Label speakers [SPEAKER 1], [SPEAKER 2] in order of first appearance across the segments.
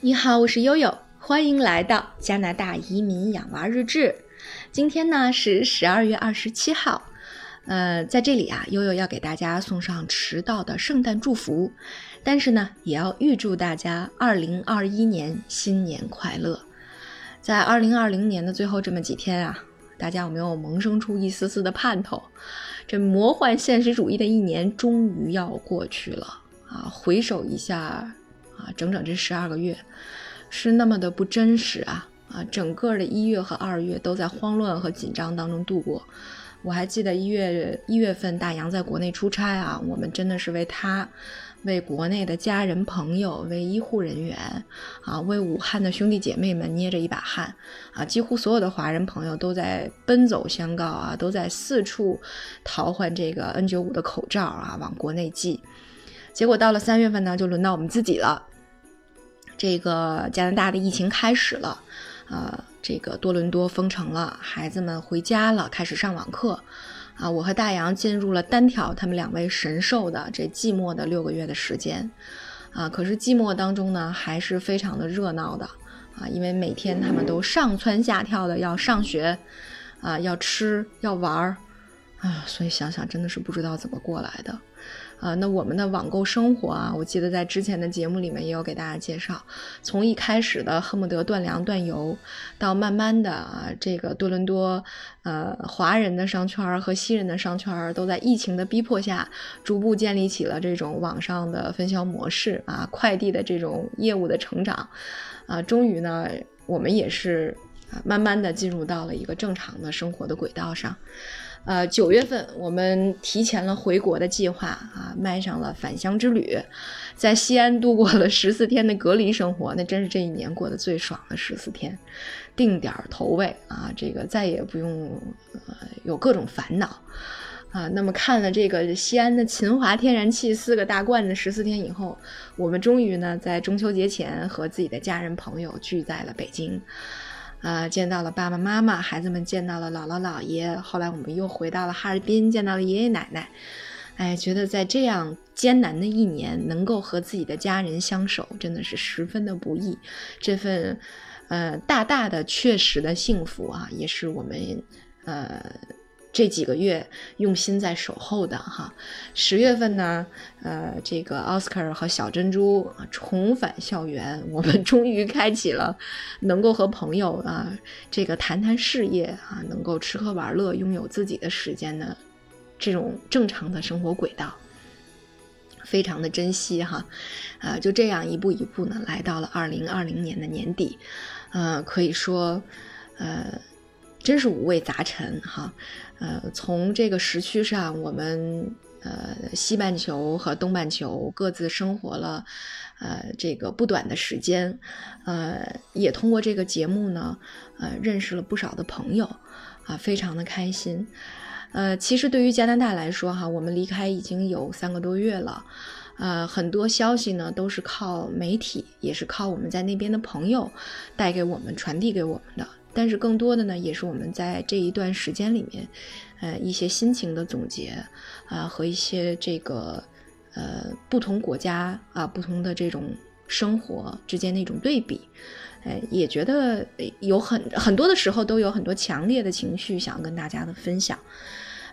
[SPEAKER 1] 你好，我是悠悠，欢迎来到加拿大移民养娃日志。今天呢是十二月二十七号，呃，在这里啊，悠悠要给大家送上迟到的圣诞祝福，但是呢，也要预祝大家二零二一年新年快乐。在二零二零年的最后这么几天啊，大家有没有萌生出一丝丝的盼头？这魔幻现实主义的一年终于要过去了啊！回首一下。啊，整整这十二个月，是那么的不真实啊！啊，整个的一月和二月都在慌乱和紧张当中度过。我还记得一月一月份大洋在国内出差啊，我们真的是为他、为国内的家人朋友、为医护人员啊、为武汉的兄弟姐妹们捏着一把汗啊！几乎所有的华人朋友都在奔走相告啊，都在四处淘换这个 N95 的口罩啊，往国内寄。结果到了三月份呢，就轮到我们自己了。这个加拿大的疫情开始了，啊，这个多伦多封城了，孩子们回家了，开始上网课，啊，我和大洋进入了单挑他们两位神兽的这寂寞的六个月的时间，啊，可是寂寞当中呢，还是非常的热闹的，啊，因为每天他们都上蹿下跳的要上学，啊，要吃要玩儿，啊，所以想想真的是不知道怎么过来的。啊，那我们的网购生活啊，我记得在之前的节目里面也有给大家介绍，从一开始的恨不得断粮断油，到慢慢的啊，这个多伦多，呃，华人的商圈和西人的商圈都在疫情的逼迫下，逐步建立起了这种网上的分销模式啊，快递的这种业务的成长，啊，终于呢，我们也是，慢慢的进入到了一个正常的生活的轨道上。呃，九月份我们提前了回国的计划啊，迈上了返乡之旅，在西安度过了十四天的隔离生活，那真是这一年过得最爽的十四天，定点投喂啊，这个再也不用呃有各种烦恼啊。那么看了这个西安的秦华天然气四个大罐子十四天以后，我们终于呢在中秋节前和自己的家人朋友聚在了北京。啊，见到了爸爸妈妈，孩子们见到了姥姥姥爷。后来我们又回到了哈尔滨，见到了爷爷奶奶。哎，觉得在这样艰难的一年，能够和自己的家人相守，真的是十分的不易。这份，呃，大大的确实的幸福啊，也是我们，呃。这几个月用心在守候的哈，十月份呢，呃，这个奥斯卡和小珍珠重返校园，我们终于开启了能够和朋友啊，这个谈谈事业啊，能够吃喝玩乐，拥有自己的时间的这种正常的生活轨道，非常的珍惜哈，啊，就这样一步一步呢，来到了二零二零年的年底，呃，可以说，呃。真是五味杂陈哈，呃，从这个时区上，我们呃西半球和东半球各自生活了，呃，这个不短的时间，呃，也通过这个节目呢，呃，认识了不少的朋友，啊，非常的开心，呃，其实对于加拿大来说哈，我们离开已经有三个多月了，呃，很多消息呢都是靠媒体，也是靠我们在那边的朋友带给我们、传递给我们的。但是更多的呢，也是我们在这一段时间里面，呃，一些心情的总结，啊，和一些这个，呃，不同国家啊，不同的这种生活之间的一种对比，哎，也觉得有很很多的时候都有很多强烈的情绪想要跟大家的分享。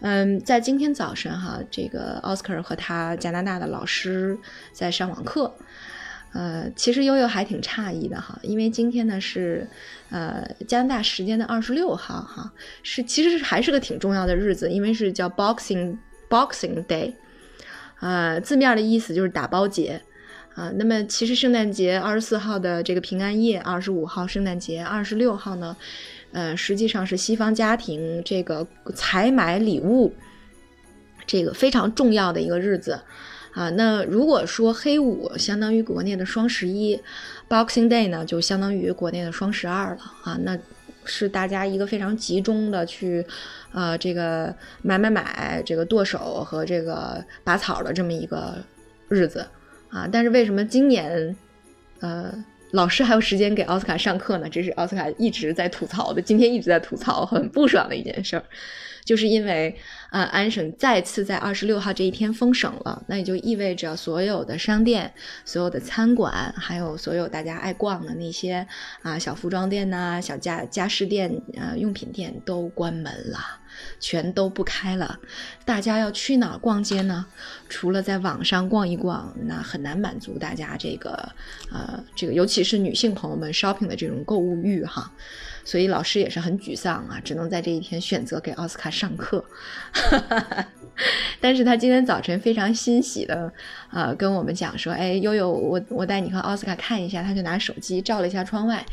[SPEAKER 1] 嗯，在今天早晨哈，这个奥斯卡和他加拿大的老师在上网课。呃，其实悠悠还挺诧异的哈，因为今天呢是，呃，加拿大时间的二十六号哈，是其实还是个挺重要的日子，因为是叫 Boxing Boxing Day，呃，字面的意思就是打包节，啊，那么其实圣诞节二十四号的这个平安夜，二十五号圣诞节，二十六号呢，呃，实际上是西方家庭这个采买礼物，这个非常重要的一个日子。啊，那如果说黑五相当于国内的双十一，Boxing Day 呢就相当于国内的双十二了啊，那是大家一个非常集中的去，呃，这个买买买，这个剁手和这个拔草的这么一个日子啊。但是为什么今年，呃，老师还有时间给奥斯卡上课呢，这是奥斯卡一直在吐槽的，今天一直在吐槽，很不爽的一件事儿，就是因为啊，安省再次在二十六号这一天封省了，那也就意味着所有的商店、所有的餐馆，还有所有大家爱逛的那些啊小服装店呐、小家家饰店、呃用品店都关门了。全都不开了，大家要去哪儿逛街呢？除了在网上逛一逛，那很难满足大家这个，呃，这个尤其是女性朋友们 shopping 的这种购物欲哈。所以老师也是很沮丧啊，只能在这一天选择给奥斯卡上课。但是他今天早晨非常欣喜的，呃，跟我们讲说，哎，悠悠，我我带你和奥斯卡看一下。他就拿手机照了一下窗外。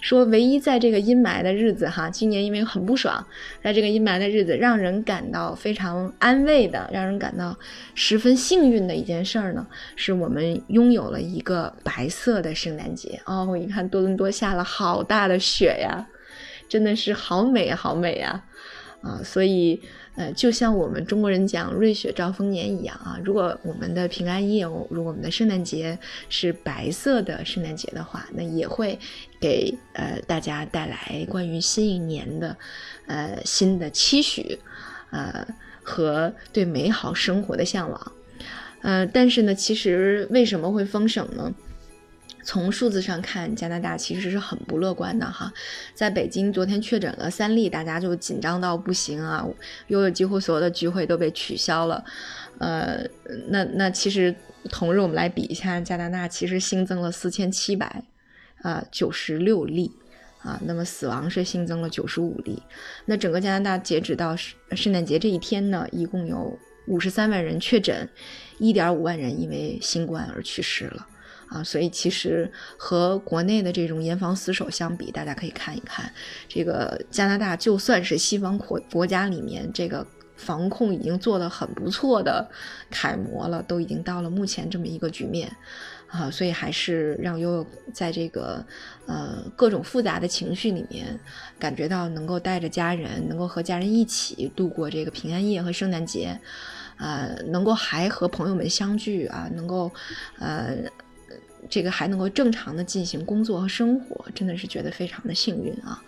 [SPEAKER 1] 说，唯一在这个阴霾的日子，哈，今年因为很不爽，在这个阴霾的日子，让人感到非常安慰的，让人感到十分幸运的一件事儿呢，是我们拥有了一个白色的圣诞节。哦，我一看多伦多下了好大的雪呀，真的是好美好美呀，啊，所以。呃，就像我们中国人讲“瑞雪兆丰年”一样啊，如果我们的平安夜，如果我们的圣诞节是白色的圣诞节的话，那也会给呃大家带来关于新一年的呃新的期许，呃和对美好生活的向往。呃，但是呢，其实为什么会封省呢？从数字上看，加拿大其实是很不乐观的哈。在北京，昨天确诊了三例，大家就紧张到不行啊，又有几乎所有的聚会都被取消了。呃，那那其实同日我们来比一下，加拿大其实新增了四千七百啊九十六例啊，那么死亡是新增了九十五例。那整个加拿大截止到圣圣诞节这一天呢，一共有五十三万人确诊，一点五万人因为新冠而去世了。啊，所以其实和国内的这种严防死守相比，大家可以看一看，这个加拿大就算是西方国国家里面这个防控已经做得很不错的楷模了，都已经到了目前这么一个局面，啊，所以还是让悠悠在这个呃各种复杂的情绪里面，感觉到能够带着家人，能够和家人一起度过这个平安夜和圣诞节，啊，能够还和朋友们相聚啊，能够，呃。这个还能够正常的进行工作和生活，真的是觉得非常的幸运啊！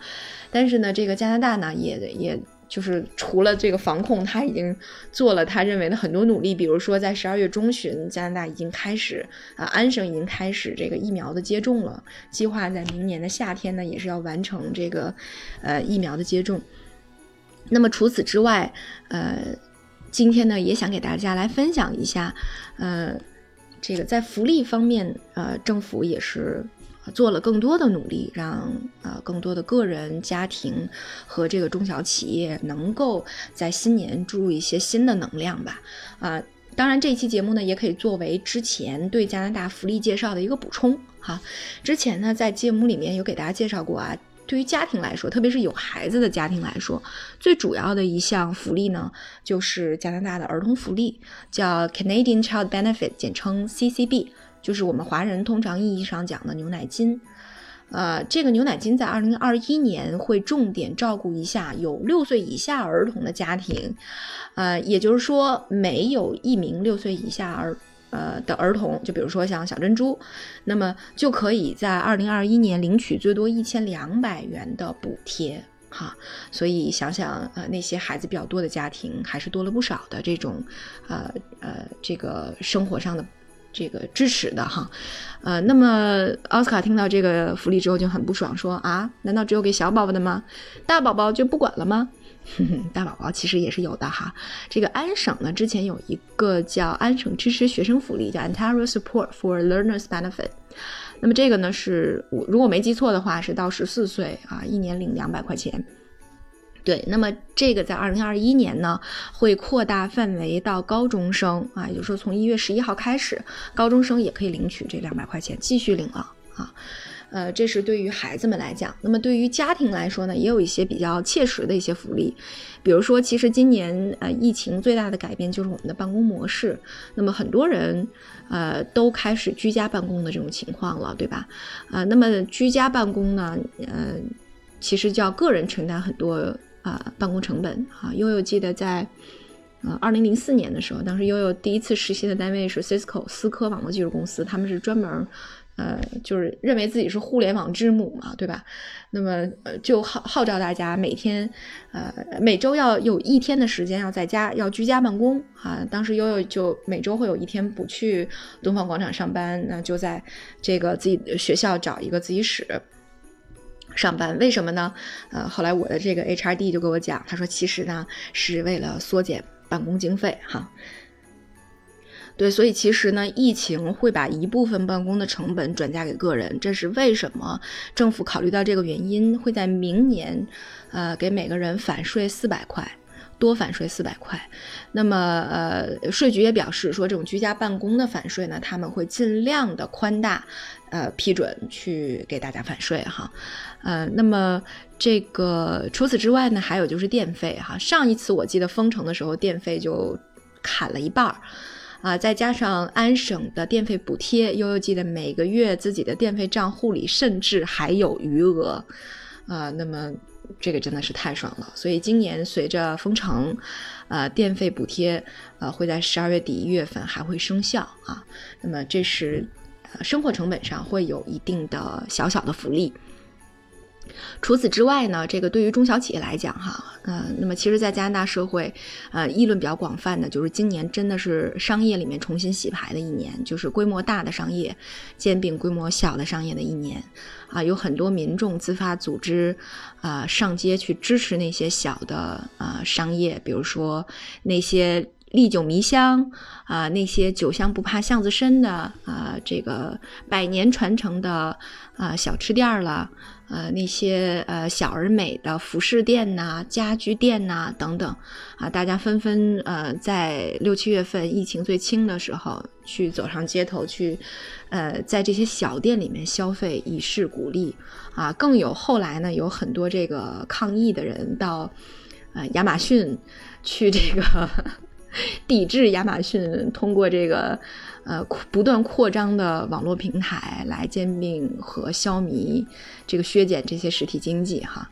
[SPEAKER 1] 但是呢，这个加拿大呢，也也就是除了这个防控，他已经做了他认为的很多努力，比如说在十二月中旬，加拿大已经开始啊，安省已经开始这个疫苗的接种了，计划在明年的夏天呢，也是要完成这个呃疫苗的接种。那么除此之外，呃，今天呢，也想给大家来分享一下，呃。这个在福利方面，呃，政府也是做了更多的努力，让呃更多的个人、家庭和这个中小企业能够在新年注入一些新的能量吧。啊，当然这一期节目呢，也可以作为之前对加拿大福利介绍的一个补充哈。之前呢，在节目里面有给大家介绍过啊。对于家庭来说，特别是有孩子的家庭来说，最主要的一项福利呢，就是加拿大的儿童福利，叫 Canadian Child Benefit，简称 CCB，就是我们华人通常意义上讲的牛奶金。呃，这个牛奶金在二零二一年会重点照顾一下有六岁以下儿童的家庭，呃，也就是说，没有一名六岁以下儿。呃的儿童，就比如说像小珍珠，那么就可以在二零二一年领取最多一千两百元的补贴，哈。所以想想，呃，那些孩子比较多的家庭，还是多了不少的这种，呃呃，这个生活上的这个支持的哈。呃，那么奥斯卡听到这个福利之后就很不爽，说啊，难道只有给小宝宝的吗？大宝宝就不管了吗？哼 哼大宝宝其实也是有的哈。这个安省呢，之前有一个叫安省支持学生福利，叫 Ontario Support for Learners Benefit。那么这个呢，是我如果没记错的话，是到十四岁啊，一年领两百块钱。对，那么这个在二零二一年呢，会扩大范围到高中生啊，也就是说从一月十一号开始，高中生也可以领取这两百块钱，继续领了啊。呃，这是对于孩子们来讲。那么对于家庭来说呢，也有一些比较切实的一些福利。比如说，其实今年呃疫情最大的改变就是我们的办公模式。那么很多人呃都开始居家办公的这种情况了，对吧？呃，那么居家办公呢，呃，其实叫个人承担很多啊办公成本啊。悠悠记得在呃二零零四年的时候，当时悠悠第一次实习的单位是 Cisco 思科网络技术公司，他们是专门。呃，就是认为自己是互联网之母嘛，对吧？那么，就号号召大家每天，呃，每周要有一天的时间要在家，要居家办公啊。当时悠悠就每周会有一天不去东方广场上班，那就在这个自己的学校找一个自习室上班。为什么呢？呃，后来我的这个 HRD 就跟我讲，他说其实呢是为了缩减办公经费哈。对，所以其实呢，疫情会把一部分办公的成本转嫁给个人，这是为什么政府考虑到这个原因，会在明年，呃，给每个人返税四百块，多返税四百块。那么，呃，税局也表示说，这种居家办公的返税呢，他们会尽量的宽大，呃，批准去给大家返税哈。呃，那么这个除此之外呢，还有就是电费哈。上一次我记得封城的时候，电费就砍了一半儿。啊，再加上安省的电费补贴，悠悠记得每个月自己的电费账户里甚至还有余额，啊，那么这个真的是太爽了。所以今年随着封城，呃，电费补贴呃会在十二月底一月份还会生效啊。那么这是生活成本上会有一定的小小的福利。除此之外呢，这个对于中小企业来讲，哈，呃，那么其实，在加拿大社会，呃，议论比较广泛的，就是今年真的是商业里面重新洗牌的一年，就是规模大的商业兼并规模小的商业的一年，啊，有很多民众自发组织，啊，上街去支持那些小的啊商业，比如说那些历久弥香啊，那些酒香不怕巷子深的啊，这个百年传承的啊小吃店了。呃，那些呃小而美的服饰店呐、家居店呐等等，啊，大家纷纷呃在六七月份疫情最轻的时候去走上街头去，呃，在这些小店里面消费，以示鼓励啊。更有后来呢，有很多这个抗议的人到呃亚马逊去这个 抵制亚马逊通过这个。呃，不断扩张的网络平台来兼并和消弭这个削减这些实体经济哈，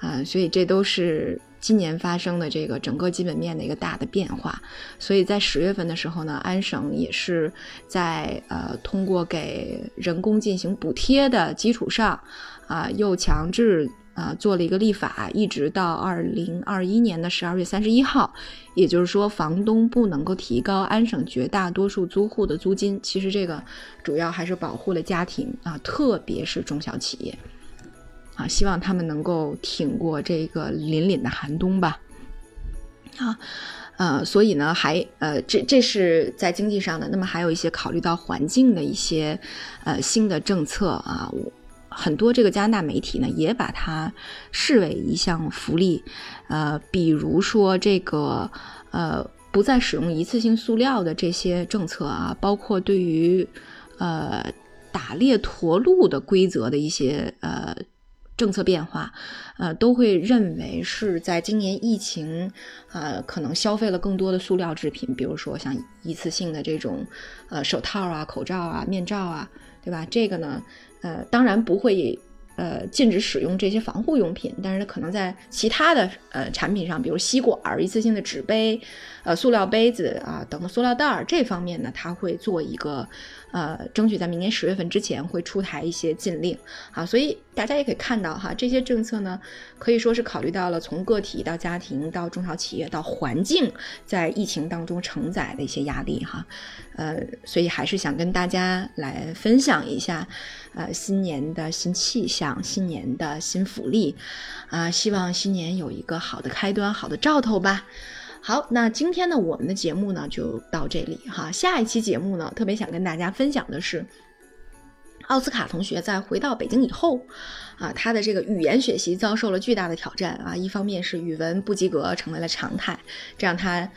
[SPEAKER 1] 啊，所以这都是今年发生的这个整个基本面的一个大的变化。所以在十月份的时候呢，安省也是在呃通过给人工进行补贴的基础上，啊，又强制。啊，做了一个立法，一直到二零二一年的十二月三十一号，也就是说，房东不能够提高安省绝大多数租户的租金。其实这个主要还是保护了家庭啊，特别是中小企业啊，希望他们能够挺过这个凛凛的寒冬吧。啊，呃，所以呢，还呃，这这是在经济上的，那么还有一些考虑到环境的一些呃新的政策啊。很多这个加拿大媒体呢，也把它视为一项福利，呃，比如说这个呃不再使用一次性塑料的这些政策啊，包括对于呃打猎驼鹿的规则的一些呃政策变化，呃，都会认为是在今年疫情呃可能消费了更多的塑料制品，比如说像一次性的这种呃手套啊、口罩啊、面罩啊，对吧？这个呢。呃，当然不会，呃，禁止使用这些防护用品，但是它可能在其他的呃产品上，比如吸管、一次性的纸杯、呃塑料杯子啊等的塑料袋儿这方面呢，它会做一个。呃，争取在明年十月份之前会出台一些禁令，好，所以大家也可以看到哈，这些政策呢，可以说是考虑到了从个体到家庭到中小企业到环境在疫情当中承载的一些压力哈，呃，所以还是想跟大家来分享一下，呃，新年的新气象，新年的新福利，啊，希望新年有一个好的开端，好的兆头吧。好，那今天呢，我们的节目呢就到这里哈。下一期节目呢，特别想跟大家分享的是，奥斯卡同学在回到北京以后，啊，他的这个语言学习遭受了巨大的挑战啊。一方面是语文不及格成为了常态，这让他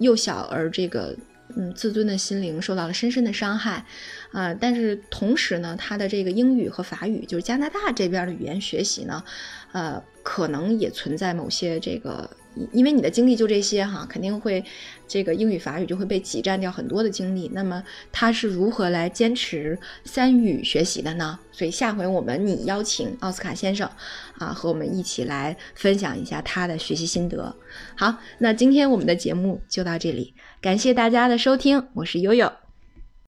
[SPEAKER 1] 幼小而这个嗯自尊的心灵受到了深深的伤害啊。但是同时呢，他的这个英语和法语，就是加拿大这边的语言学习呢，呃，可能也存在某些这个。因为你的精力就这些哈，肯定会这个英语法语就会被挤占掉很多的精力。那么他是如何来坚持三语学习的呢？所以下回我们你邀请奥斯卡先生啊，和我们一起来分享一下他的学习心得。好，那今天我们的节目就到这里，感谢大家的收听，我是悠悠。